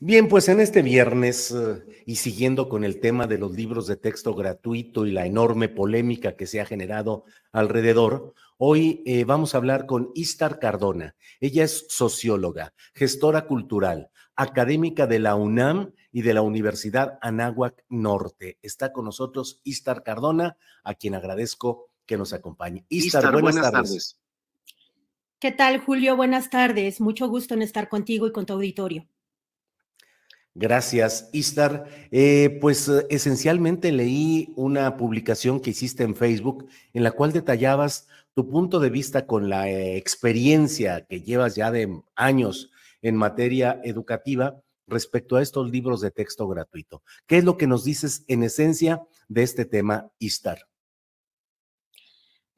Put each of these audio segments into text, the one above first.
Bien, pues en este viernes eh, y siguiendo con el tema de los libros de texto gratuito y la enorme polémica que se ha generado alrededor, hoy eh, vamos a hablar con Istar Cardona. Ella es socióloga, gestora cultural, académica de la UNAM y de la Universidad Anáhuac Norte. Está con nosotros Istar Cardona, a quien agradezco que nos acompañe. Istar, buenas, tardes. ¿Qué tal, Julio? Buenas tardes. Mucho gusto en estar contigo y con tu auditorio. Gracias, Istar. Eh, pues eh, esencialmente leí una publicación que hiciste en Facebook en la cual detallabas tu punto de vista con la eh, experiencia que llevas ya de años en materia educativa respecto a estos libros de texto gratuito. ¿Qué es lo que nos dices en esencia de este tema, Istar?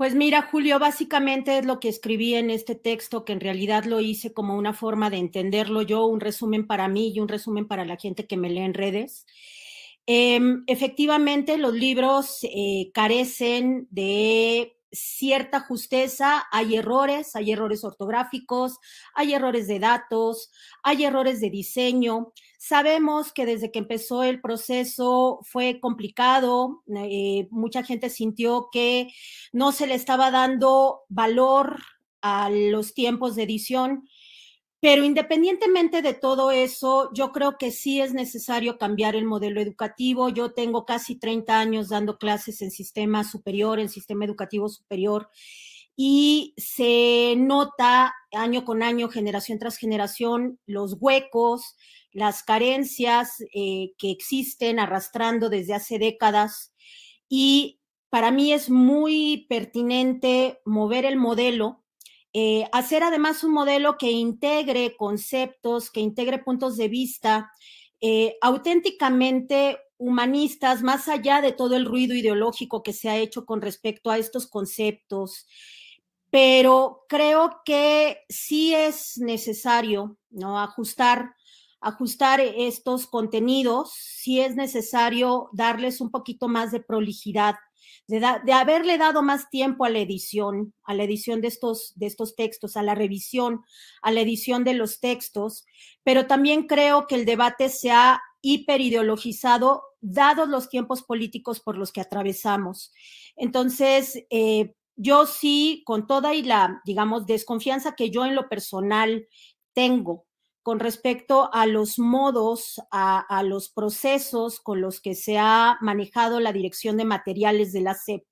Pues mira, Julio, básicamente es lo que escribí en este texto, que en realidad lo hice como una forma de entenderlo yo, un resumen para mí y un resumen para la gente que me lee en redes. Em, efectivamente, los libros eh, carecen de cierta justeza, hay errores, hay errores ortográficos, hay errores de datos, hay errores de diseño. Sabemos que desde que empezó el proceso fue complicado, eh, mucha gente sintió que no se le estaba dando valor a los tiempos de edición, pero independientemente de todo eso, yo creo que sí es necesario cambiar el modelo educativo. Yo tengo casi 30 años dando clases en sistema superior, en sistema educativo superior, y se nota año con año, generación tras generación, los huecos, las carencias eh, que existen arrastrando desde hace décadas y para mí es muy pertinente mover el modelo, eh, hacer además un modelo que integre conceptos, que integre puntos de vista eh, auténticamente humanistas, más allá de todo el ruido ideológico que se ha hecho con respecto a estos conceptos. Pero creo que sí es necesario ¿no? ajustar ajustar estos contenidos, si es necesario darles un poquito más de prolijidad, de, haberle dado más tiempo a la edición, a la edición de estos, de estos textos, a la revisión, a la edición de los textos, pero también creo que el debate se ha hiperideologizado dados los tiempos políticos por los que atravesamos. Entonces, eh, yo sí, con toda y la, digamos, desconfianza que yo en lo personal tengo con respecto a los modos, a, los procesos con los que se ha manejado la dirección de materiales de la SEP,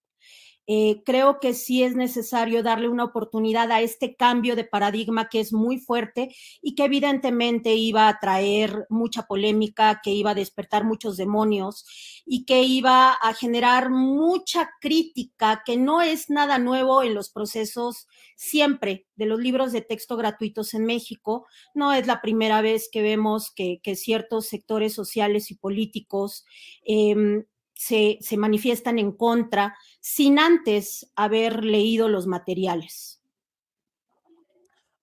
eh, creo que sí es necesario darle una oportunidad a este cambio de paradigma que es muy fuerte y que evidentemente iba a traer mucha polémica, que iba a despertar muchos demonios y que iba a generar mucha crítica, que no es nada nuevo en los procesos siempre de los libros de texto gratuitos en México. No es la primera vez que vemos que, ciertos sectores sociales y políticos em, se, manifiestan en contra sin antes haber leído los materiales.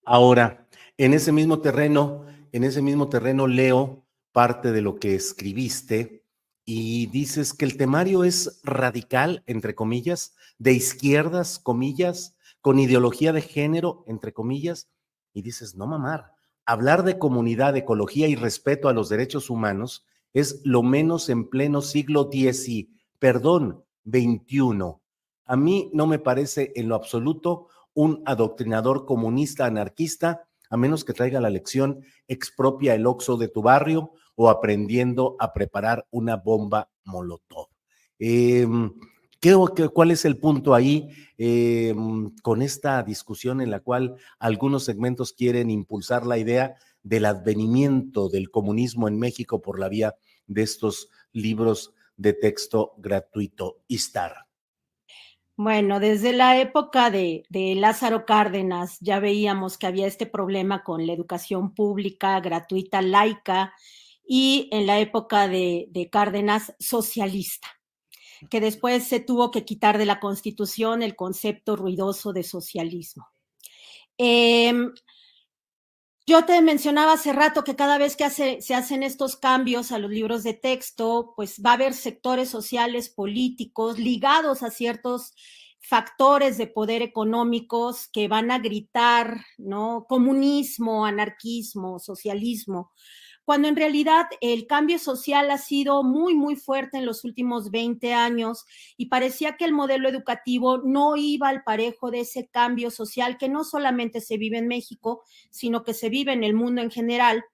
Ahora, en ese mismo terreno, en ese mismo terreno leo parte de lo que escribiste y dices que el temario es radical, entre comillas, de izquierdas, comillas, con ideología de género, entre comillas, y dices, no mamar, hablar de comunidad, ecología y respeto a los derechos humanos es lo menos en pleno siglo X perdón, XXI. A mí no me parece en lo absoluto un adoctrinador comunista anarquista, a menos que traiga la lección expropia el oxo de tu barrio o aprendiendo a preparar una bomba molotov. Em, cuál es el punto ahí em, con esta discusión en la cual algunos segmentos quieren impulsar la idea del advenimiento del comunismo en México por la vía de estos libros de texto gratuito ISTAR? Bueno, desde la época de, Lázaro Cárdenas ya veíamos que había este problema con la educación pública, gratuita, laica, y en la época de, de Cárdenas, socialista, que después se tuvo que quitar de la Constitución el concepto ruidoso de socialismo. Em, yo te mencionaba hace rato que cada vez que se hacen estos cambios a los libros de texto, pues va a haber sectores sociales, políticos, ligados a ciertos factores de poder económicos que van a gritar, ¿no? Comunismo, anarquismo, socialismo cuando en realidad el cambio social ha sido muy, muy fuerte en los últimos 20 años y parecía que el modelo educativo no iba al parejo de ese cambio social que no solamente se vive en México, sino que se vive en el mundo en general.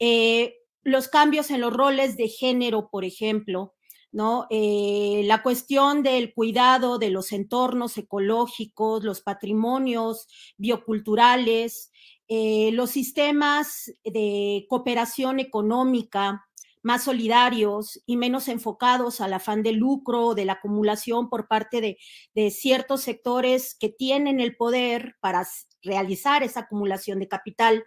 Eh, los cambios en los roles de género, por ejemplo, ¿no? Eh, la cuestión del cuidado de los entornos ecológicos, los patrimonios bioculturales, eh, los sistemas de cooperación económica más solidarios y menos enfocados al afán de lucro, de la acumulación por parte de, ciertos sectores que tienen el poder para realizar esa acumulación de capital.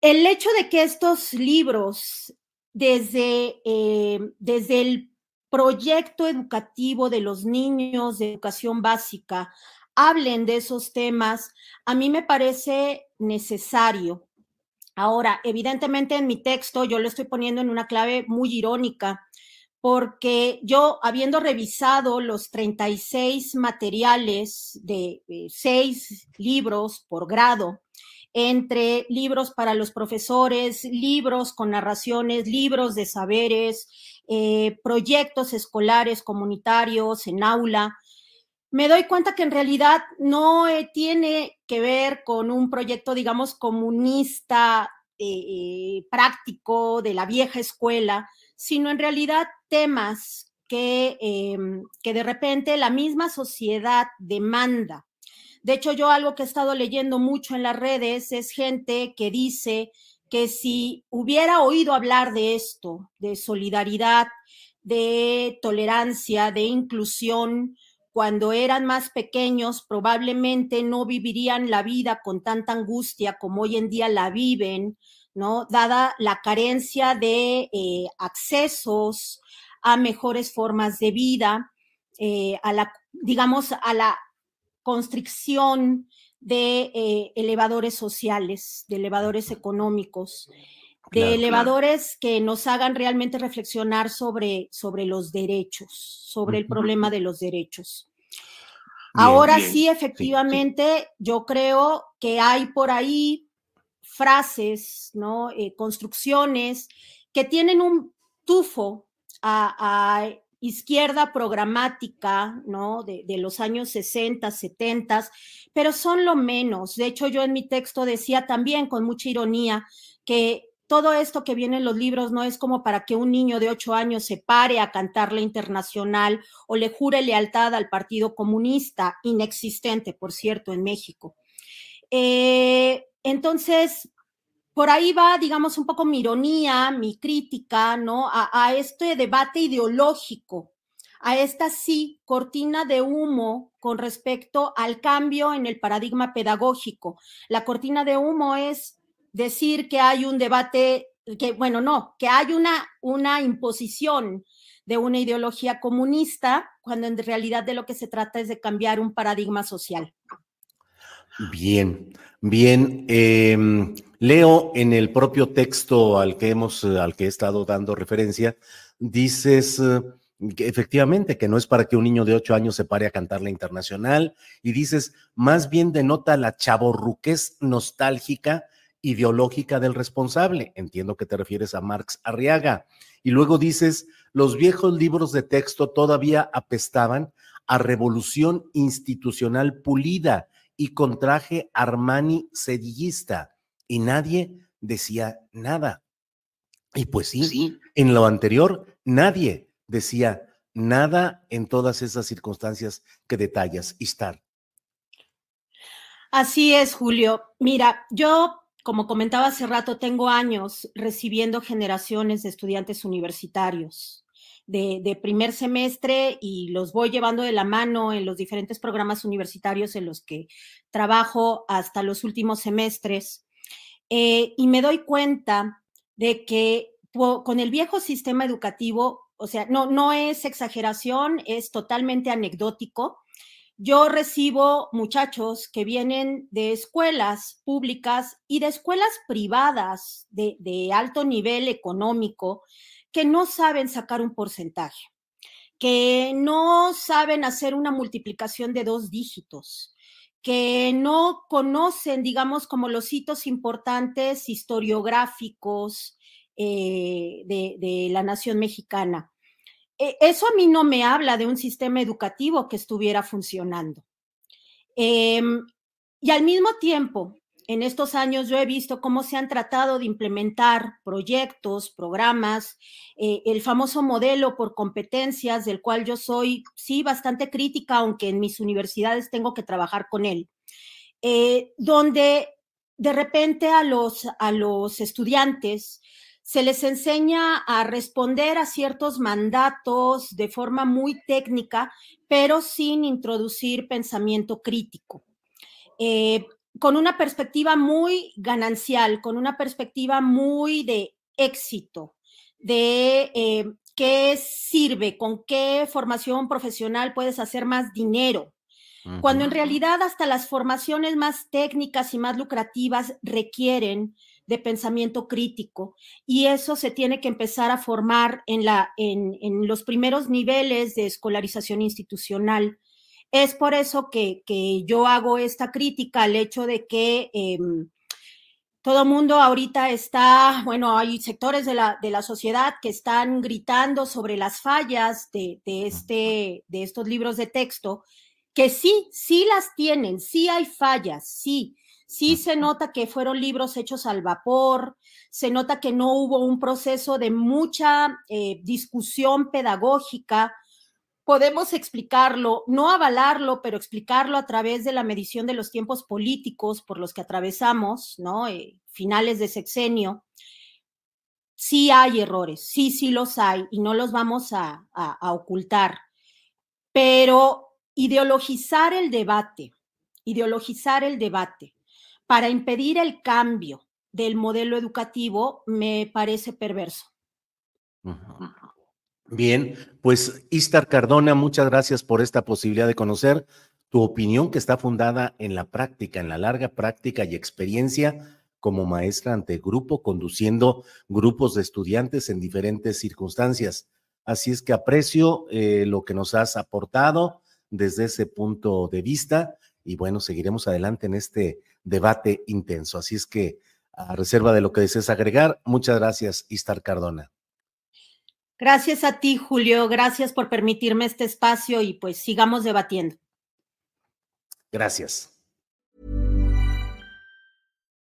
El hecho de que estos libros, desde, eh, desde el proyecto educativo de los niños de educación básica hablen de esos temas, a mí me parece necesario. Ahora, evidentemente en mi texto yo lo estoy poniendo en una clave muy irónica, porque yo, habiendo revisado los 36 materiales de, seis libros por grado, entre libros para los profesores, libros con narraciones, libros de saberes, eh, proyectos escolares comunitarios en aula, me doy cuenta que en realidad no eh, tiene que ver con un proyecto, digamos, comunista eh, eh, práctico de la vieja escuela, sino en realidad temas que, em, que de repente la misma sociedad demanda. De hecho, yo algo que he estado leyendo mucho en las redes es gente que dice que si hubiera oído hablar de esto, de solidaridad, de tolerancia, de inclusión, cuando eran más pequeños probablemente no vivirían la vida con tanta angustia como hoy en día la viven, ¿no? Dada la carencia de eh, accesos a mejores formas de vida, eh, a la, digamos, a la constricción de eh, elevadores sociales, de elevadores económicos, de elevadores que nos hagan realmente reflexionar sobre, sobre los derechos, sobre el problema de los derechos. Ahora sí, efectivamente, yo creo que hay por ahí frases, ¿no? Eh, construcciones que tienen un tufo a, izquierda programática, ¿no? De, de, los años 60, 70, pero son lo menos. De hecho, yo en mi texto decía también con mucha ironía que todo esto que viene en los libros no es como para que un niño de ocho años se pare a cantar la internacional o le jure lealtad al Partido Comunista, inexistente, por cierto, en México. Eh, entonces, por ahí va, digamos, un poco mi ironía, mi crítica, ¿no? A, a, este debate ideológico, a esta sí cortina de humo con respecto al cambio en el paradigma pedagógico. La cortina de humo es decir que hay un debate, que bueno, no, que hay una, una imposición de una ideología comunista, cuando en realidad de lo que se trata es de cambiar un paradigma social. Bien, bien. Eh, leo en el propio texto al que hemos, al que he estado dando referencia, dices eh, que efectivamente que no es para que un niño de ocho años se pare a cantar la internacional y dices, más bien denota la chaborruquez nostálgica ideológica del responsable. Entiendo que te refieres a Marx Arriaga. Y luego dices, los viejos libros de texto todavía apestaban a revolución institucional pulida y con traje Armani sedillista. Y nadie decía nada. Y pues sí, sí, en lo anterior nadie decía nada en todas esas circunstancias que detallas, Istar. Así es, Julio. Mira, yo como comentaba hace rato, tengo años recibiendo generaciones de estudiantes universitarios de, primer semestre y los voy llevando de la mano en los diferentes programas universitarios en los que trabajo hasta los últimos semestres. Eh, y me doy cuenta de que con el viejo sistema educativo, o sea, no, no es exageración, es totalmente anecdótico yo recibo muchachos que vienen de escuelas públicas y de escuelas privadas de, alto nivel económico que no saben sacar un porcentaje, que no saben hacer una multiplicación de dos dígitos, que no conocen, digamos, como los hitos importantes historiográficos eh, de la nación mexicana. E, eso a mí no me habla de un sistema educativo que estuviera funcionando. Eh, y al mismo tiempo, en estos años yo he visto cómo se han tratado de implementar proyectos, programas, eh, el famoso modelo por competencias, del cual yo soy, sí, bastante crítica, aunque en mis universidades tengo que trabajar con él, eh, donde de repente a los, a los estudiantes se les enseña a responder a ciertos mandatos de forma muy técnica, pero sin introducir pensamiento crítico. Eh, con una perspectiva muy ganancial, con una perspectiva muy de éxito, de eh, qué sirve, con qué formación profesional puedes hacer más dinero, cuando en realidad hasta las formaciones más técnicas y más lucrativas requieren de pensamiento crítico y eso se tiene que empezar a formar en, la, en, en los primeros niveles de escolarización institucional. Es por eso que, que yo hago esta crítica al hecho de que eh, todo mundo ahorita está, bueno, hay sectores de la, de la sociedad que están gritando sobre las fallas de, de, este, de estos libros de texto, que sí, sí las tienen, sí hay fallas, sí, Sí se nota que fueron libros hechos al vapor, se nota que no hubo un proceso de mucha eh, discusión pedagógica. Podemos explicarlo, no avalarlo, pero explicarlo a través de la medición de los tiempos políticos por los que atravesamos, ¿no? Eh, finales de sexenio. Sí hay errores, sí, sí los hay y no los vamos a, a, a ocultar. Pero ideologizar el debate, ideologizar el debate para impedir el cambio del modelo educativo me parece perverso. Bien, pues Istar Cardona, muchas gracias por esta posibilidad de conocer tu opinión que está fundada en la práctica, en la larga práctica y experiencia como maestra ante grupo, conduciendo grupos de estudiantes en diferentes circunstancias. Así es que aprecio eh, lo que nos has aportado desde ese punto de vista y bueno, seguiremos adelante en este debate intenso. Así es que, a reserva de lo que desees agregar, muchas gracias, Istar Cardona. Gracias a ti, Julio. Gracias por permitirme este espacio y pues sigamos debatiendo. Gracias.